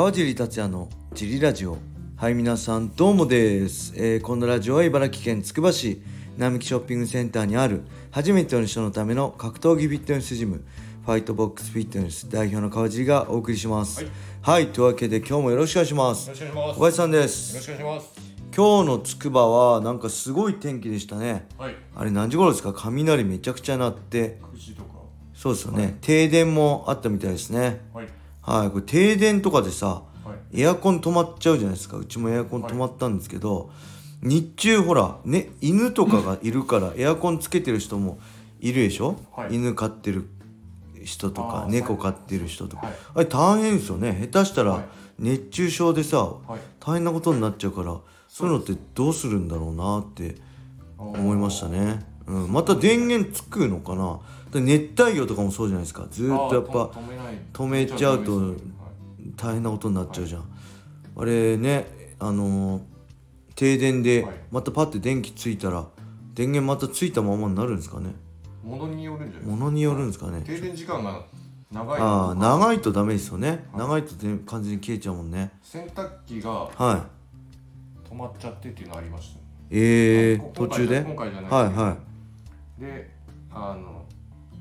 川尻達也のジリラジオ。はい皆さんどうもです、えーこのラジオは茨城県つくば市並木ショッピングセンターにある初めての人のための格闘技フィットネスジムファイトボックスフィットネス代表の川尻がお送りします。はい、というわけで今日もよろしくお願いします。小林さんでよろすしくお願いします。今日のつくばはなんかすごい天気でしたね。はい。あれ何時頃ですか？雷めちゃくちゃ鳴って。9時とか。そうですよね、停電もあったみたいですね。はい。はいこれ停電とかでさはい。エアコン止まっちゃうじゃないですか。うちもエアコン止まったんですけど、日中ほらね犬とかがいるから エアコンつけてる人もいるでしょ、はい。犬飼ってる人とか猫飼ってる人とか、はい。あれ大変ですよね。下手したらはい。熱中症でさ、はい。大変なことになっちゃうからそういうのってどうするんだろうなって思いましたね、うん、また電源つくのかな？で熱帯魚とかもそうじゃないですか。ずーっとやっぱ止めちゃうとはい大変なことになっちゃうじゃん、あれねあのー停電ではい。またパッて電気ついたら電源またついたままになるんですかね？ものによるんじゃないものによるんですかね。停電時間が長いああ長いとダメですよね、はい長いとで完全に消えちゃうもんね。洗濯機がはい。止まっちゃってっていうのありましたね。えー、こ途中で今回じゃない。はいはで、あの、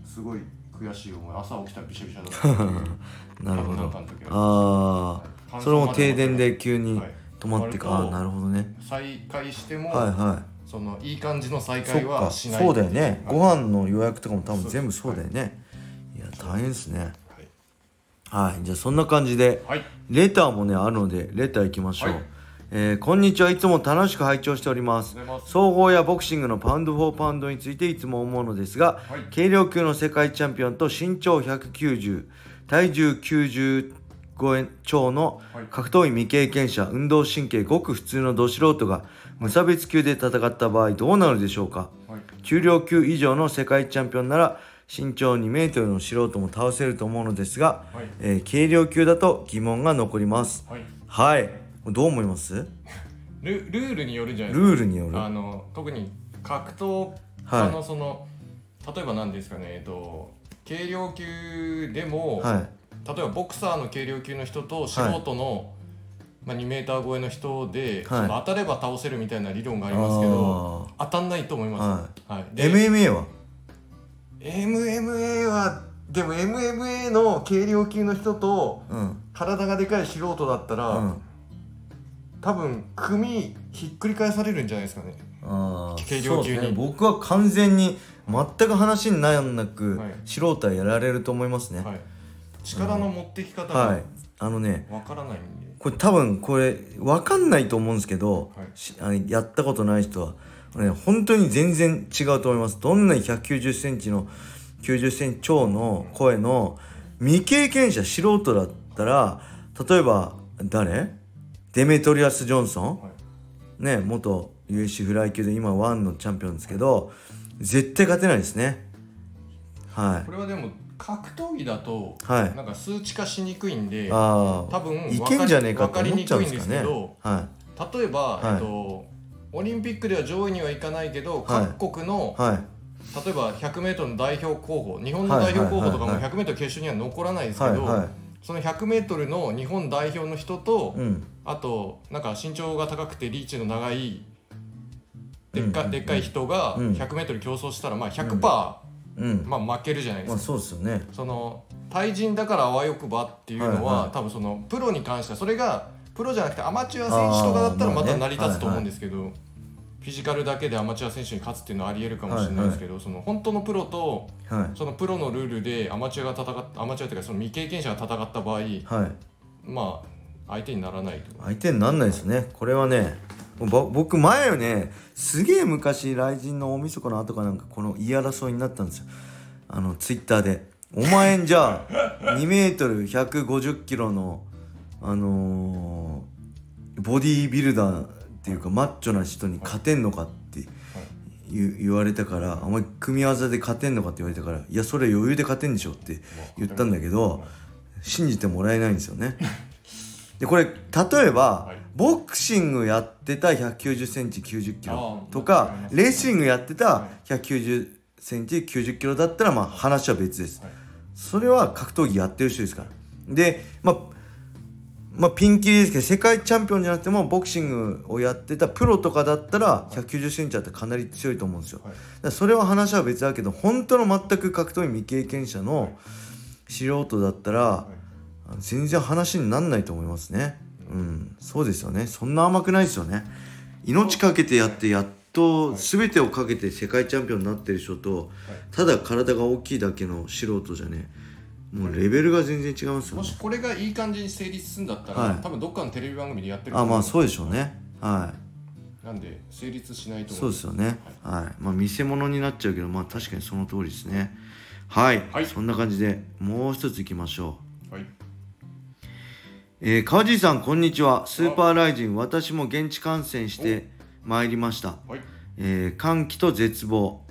すごい悔しい思い。朝起きたらびしゃびしゃだった。なるほど。ああはいそれも停電で急にはい。止まってか、割とああなるほどね。再開しても、はいはい。そのいい感じの再開はしないそうだよね。はい。ご飯の予約とかも多分全部そうだよね。い。や大変ですね。はい。はい。じゃあそんな感じではい。レターもねあるのでレター行きましょう、はいえーこんにちは。いつも楽しく拝聴しております。総合やボクシングのパウンド・フォー・パウンドについていつも思うのですが、はい。軽量級の世界チャンピオンと身長190体重95超のはい。格闘技未経験者運動神経ごく普通のど素人が無差別級で戦った場合どうなるでしょうか？はい。重量級以上の世界チャンピオンなら身長2メートルの素人も倒せると思うのですが、はい。えー軽量級だと疑問が残ります。はいはいどう思います？ルルールによるんじゃないですか。ルールによる。あの特に格闘家のその、例えば何ですかねえっと軽量級でも、はい。例えばボクサーの軽量級の人と素人の、まあ、2メーター超えの人で、その当たれば倒せるみたいな理論がありますけど当たんないと思います、はい。で MMA は？MMA はでも MMA の軽量級の人とうん。体がでかい素人だったら、うん多分組ひっくり返されるんじゃないですかね。軽量級に。ね。僕は完全に全く話になんなく、はい。素人はやられると思いますね。はい、力の持ってき方がはい。あのねわからないんで、これ多分これ分かんないと思うんですけど、はい。やったことない人は、ね、本当に全然違うと思います。どんなに1 9 0センチの9 0センチ超の声の未経験者素人だったら例えば誰？デメトリアス・ジョンソン、はい。ね元 UFC フライ級で今ワンのチャンピオンですけど絶対勝てないですね。はこれはでも格闘技だと、はい。なんか数値化しにくいんでいああ多分いけんじゃねえかって思っちゃうんですかね。わかりにくいんですけどは例えば、はい。えっと、オリンピックでは上位にはいかないけど、はい。各国のいはい。例えば 100m の代表候補日本の代表候補とかもはいはい 100m 決勝には残らないですけど、はいはその 100m の日本代表の人と、いうん。あとなんか身長が高くてリーチの長いでっか,、でっかい人がうん。100m 競争したらまあ100%、うん。まあ、負けるじゃないですか。まあそうですよね。その対人だからあわよくばっていうのは、はいはい。多分そのプロに関してはそれがプロじゃなくてアマチュア選手とかだったらまた成り立つと思うんですけど、フィジカルだけでアマチュア選手に勝つっていうのはありえるかもしれないですけど、その本当のプロとはい。そのプロのルールでアマチュアが戦っアマチュアというかその未経験者が戦った場合はい。まあ相手にならないと。相手になんないですね。これはねぼ僕前よねすげえ昔雷神の大晦日の後かなんかこの言い争いになったんですよ。あのツイッターで「お前んじゃ あ2メートル150キロのあのーボディービルダーっていうかマッチョな人に勝てんのか?」って言言われたから「お前組み合わせで勝てんのか?」って言われたから「いやそれ余裕で勝てんでしょ」って言ったんだけど信じてもらえないんですよね。でこれ例えば、はいボクシングやってた1 9 0センチ9 0キロとかレスリングやってたは1 9 0センチ9 0キロだったらまあ話は別です、はいそれは格闘技やってる人ですからでまあまあ、ピンキリですけど世界チャンピオンじゃなくてもボクシングをやってたプロとかだったら1 9 0センチあってかなり強いと思うんですよ、はい。それは話は別だけど本当の全く格闘技未経験者の素人だったら、全然話になんないと思いますね。うん。そうですよね。そんな甘くないですよね。命かけてやってやっと全てをかけて世界チャンピオンになってる人とただ体が大きいだけの素人じゃねもうレベルが全然違いますよねもしこれがいい感じに成立するんだったら、はい多分どっかのテレビ番組でやってるあまあうそうでしょうねはいなんで成立しないと思そうですよね。はい。まあ見せ物になっちゃうけど、まあ確かにその通りですね。はい。はいそんな感じでもう一ついきましょう。はいえー、川地さんこんにちは。スーパーライジン私も現地観戦してまいりました。はいえー歓喜と絶望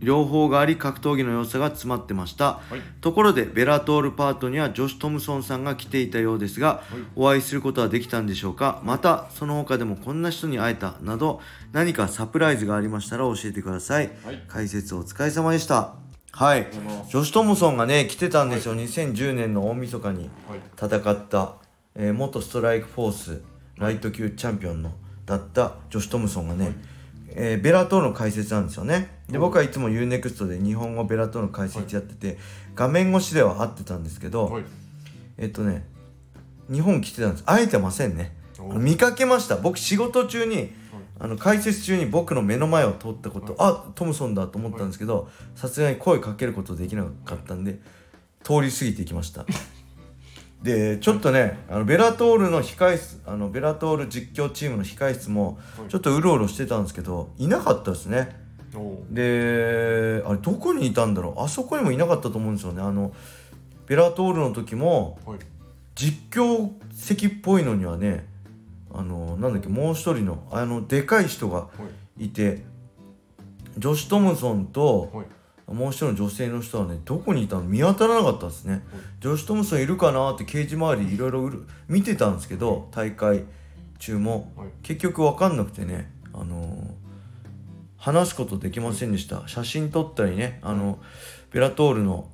両方があり格闘技の良さが詰まってました。はい。ところでベラトールパートにはジョシュ・トムソンさんが来ていたようですが、お会いすることはできたんでしょうか？またその他でもこんな人に会えたなど何かサプライズがありましたら教えてください、はい。解説お疲れ様でした。はい。ジョシュ・トムソンがね来てたんですよ、2010年の大晦日にはい。戦った、えー元ストライクフォースライト級チャンピオンのだったジョシュ・トムソンがね、えーベラトールの解説なんですよね。で僕はいつも UNEXT で日本語ベラトールの解説やってて、画面越しでは会ってたんですけど、はい。えっとね日本来てたんです。会えてませんね。見かけました。僕仕事中にあの解説中に僕の目の前を通ったこと、あトムソンだと思ったんですけどさすがに声かけることできなかったんで通り過ぎていきましたでちょっとねあのベラトールの控室あのベラトール実況チームの控室もはい。ちょっとうろうろしてたんですけどいなかったですね。であれどこにいたんだろう。あそこにもいなかったと思うんですよね。あのベラトールの時もはい。実況席っぽいのにはねあのなんだっけもう一人のあのでかい人がはい。いてジョシュ・トムソンとはいもう一人の女性の人はねどこにいたの見当たらなかったですね、ジョシュ・トムソンいるかなってケージ周りいろいろ見てたんですけど大会中も、はい。結局分かんなくてねあのー話すことできませんでした。写真撮ったりねあのベラトールの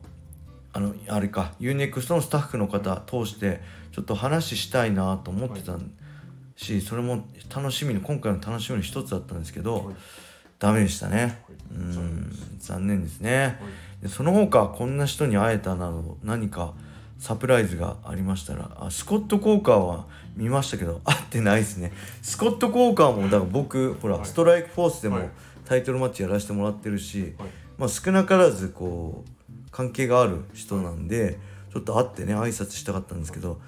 あのあれか UNEXT のスタッフの方通してちょっと話したいなと思ってたし、それも楽しみに今回の楽しみの一つだったんですけど、はいダメでしたね。はい。うん。残念です。ね、はい。でその他こんな人に会えたなど何かサプライズがありましたらあスコット・コーカーは見ましたけど会ってないですね。スコット・コーカーもだから僕ほら、はい。ストライクフォースでもはい。タイトルマッチやらせてもらってるし、はい。まあ、少なからずこう関係がある人なんでちょっと会ってね挨拶したかったんですけど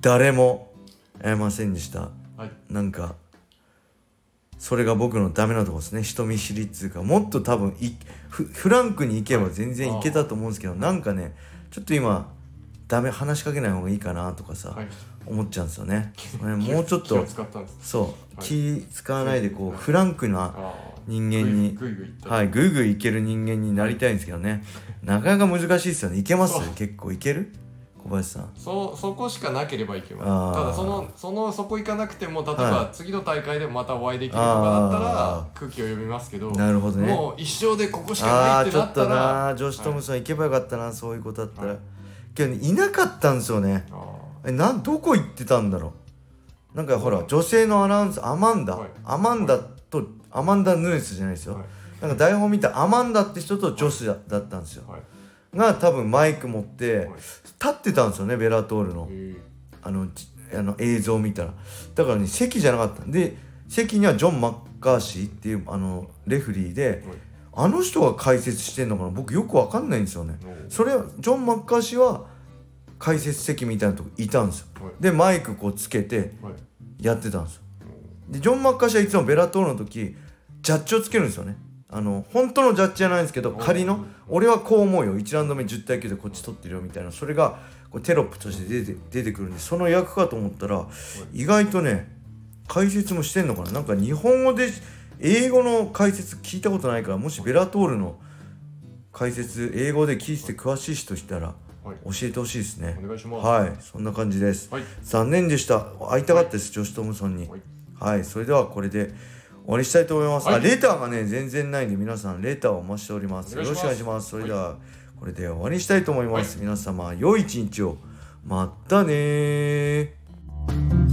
誰も会えませんでした。はい。なんかそれが僕のダメなとこですね。人見知りっつうかもっと多分いフフランクに行けば全然いけたと思うんですけどなんかねちょっと今ダメ話しかけない方がいいかなとかさ、はい。思っちゃうんですよね。ねもうちょっとそう、はい。気使わないでこうフランクな人間にぐいぐいぐいった。はいぐいぐいいける人間になりたいんですけどね。なかなか難しいですよね。いけます？結構いける？小林さん。そそこしかなければいけますただそのそのそこ行かなくても例えはば次の大会でもまたお会いできるとかだったあら空気を読みますけどなるほどね。もう一生でここしかないってなったらなジョシュ・トムソン行けばよかったな、そういうことだったら、はい。けどねいなかったんですよね。あえなんどこ行ってたんだろう。なんかほら女性のアナウンサーアマンダ、はい。アマンダと、アマンダ・ヌースじゃないですよ、はい。なんか台本見たアマンダって人とジョスだだったんですよ、はいが多分マイク持って、はい。立ってたんですよねベラトールの。へあのじあの映像を見たら。だからね席じゃなかった。で席にはジョン・マッカーシーっていうあのレフリーであの人が解説してんのかな。僕よくわかんないんですよね。それジョン・マッカーシーは解説席みたいなとこいたんですよ。はい。でマイクこうつけてはい。やってたんですよ。でジョン・マッカーシーはいつもベラトールの時ジャッジをつけるんですよねあの本当のジャッジじゃないんですけど仮の俺はこう思うよ。1ラウンド目10対9でこっち取ってるよみたいな。それがこうテロップとして出て出てくるんでその役かと思ったら意外とね解説もしてんのかな。なんか日本語で英語の解説聞いたことないからもしベラトールの解説英語で聞いてて詳しい人いたらはい。教えてほしいですね。お願いします。はい。そんな感じです。はい。残念でした。会いたかったです、ジョシュ・トムソンに。はい。はい。それではこれで終わりしたいと思います、はい。あレターがね全然ないんで皆さんレターをお待ちしております。よろしくお願いします。それではこれで終わりにしたいと思います、皆様良い一日を。またねー